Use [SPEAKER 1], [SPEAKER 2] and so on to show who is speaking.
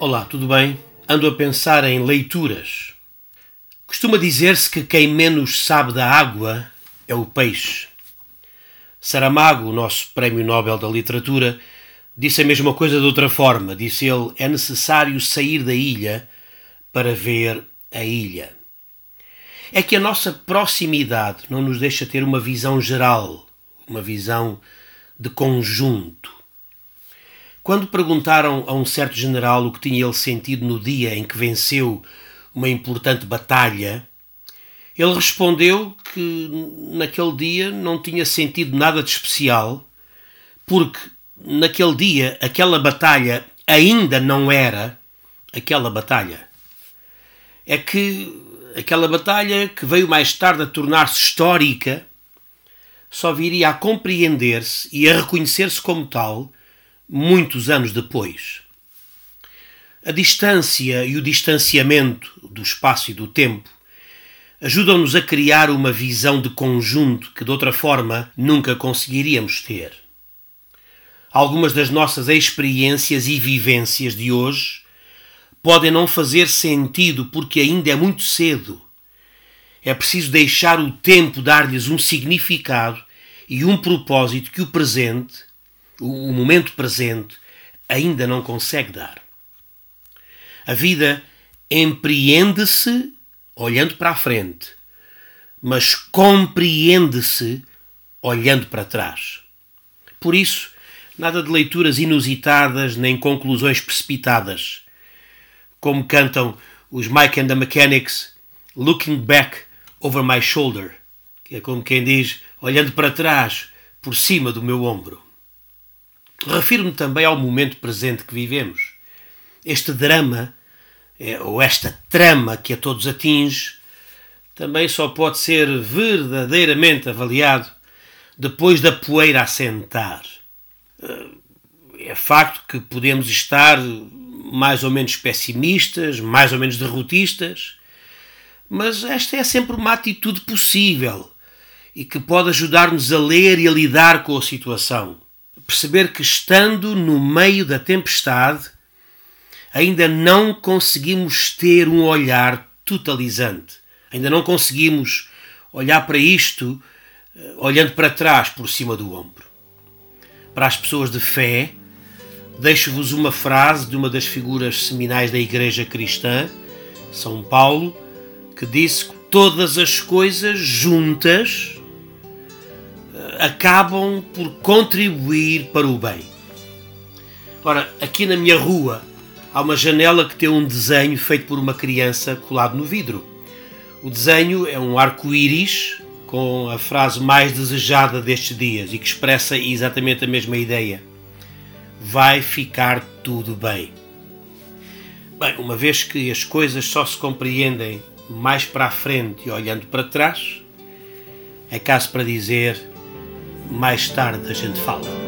[SPEAKER 1] Olá, tudo bem? Ando a pensar em leituras. Costuma dizer-se que quem menos sabe da água é o peixe. Saramago, o nosso Prémio Nobel da Literatura, disse a mesma coisa de outra forma. Disse ele: é necessário sair da ilha para ver a ilha. É que a nossa proximidade não nos deixa ter uma visão geral, uma visão de conjunto. Quando perguntaram a um certo general o que tinha ele sentido no dia em que venceu uma importante batalha, ele respondeu que naquele dia não tinha sentido nada de especial, porque naquele dia aquela batalha ainda não era aquela batalha. É que aquela batalha que veio mais tarde a tornar-se histórica só viria a compreender-se e a reconhecer-se como tal muitos anos depois. A distância e o distanciamento do espaço e do tempo ajudam-nos a criar uma visão de conjunto que de outra forma nunca conseguiríamos ter. Algumas das nossas experiências e vivências de hoje podem não fazer sentido porque ainda é muito cedo. É preciso deixar o tempo dar-lhes um significado e um propósito que o presente o momento presente ainda não consegue dar. A vida empreende-se olhando para a frente, mas compreende-se olhando para trás. Por isso, nada de leituras inusitadas nem conclusões precipitadas. Como cantam os Mike and the Mechanics, looking back over my shoulder, que é como quem diz, olhando para trás, por cima do meu ombro. Refiro-me também ao momento presente que vivemos. Este drama, ou esta trama que a todos atinge, também só pode ser verdadeiramente avaliado depois da poeira assentar. Eh, é facto que podemos estar mais ou menos pessimistas, mais ou menos derrotistas, mas esta é sempre uma atitude possível e que pode ajudar-nos a ler e a lidar com a situação perceber que, estando no meio da tempestade, ainda não conseguimos ter um olhar totalizante. Ainda não conseguimos olhar para isto eh, olhando para trás por cima do ombro. Para as pessoas de fé, deixo-vos uma frase de uma das figuras seminais da Igreja Cristã, São Paulo, que disse que todas as coisas juntas acabam por contribuir para o bem. Ora, aqui na minha rua há uma janela que tem um desenho feito por uma criança colado no vidro. O desenho é um arco-íris com a frase mais desejada destes dias e que expressa exatamente a mesma ideia. Vai ficar tudo bem. Bem, uma vez que as coisas só se compreendem mais para a frente e olhando para trás, é caso para dizer mais tarde a gente fala.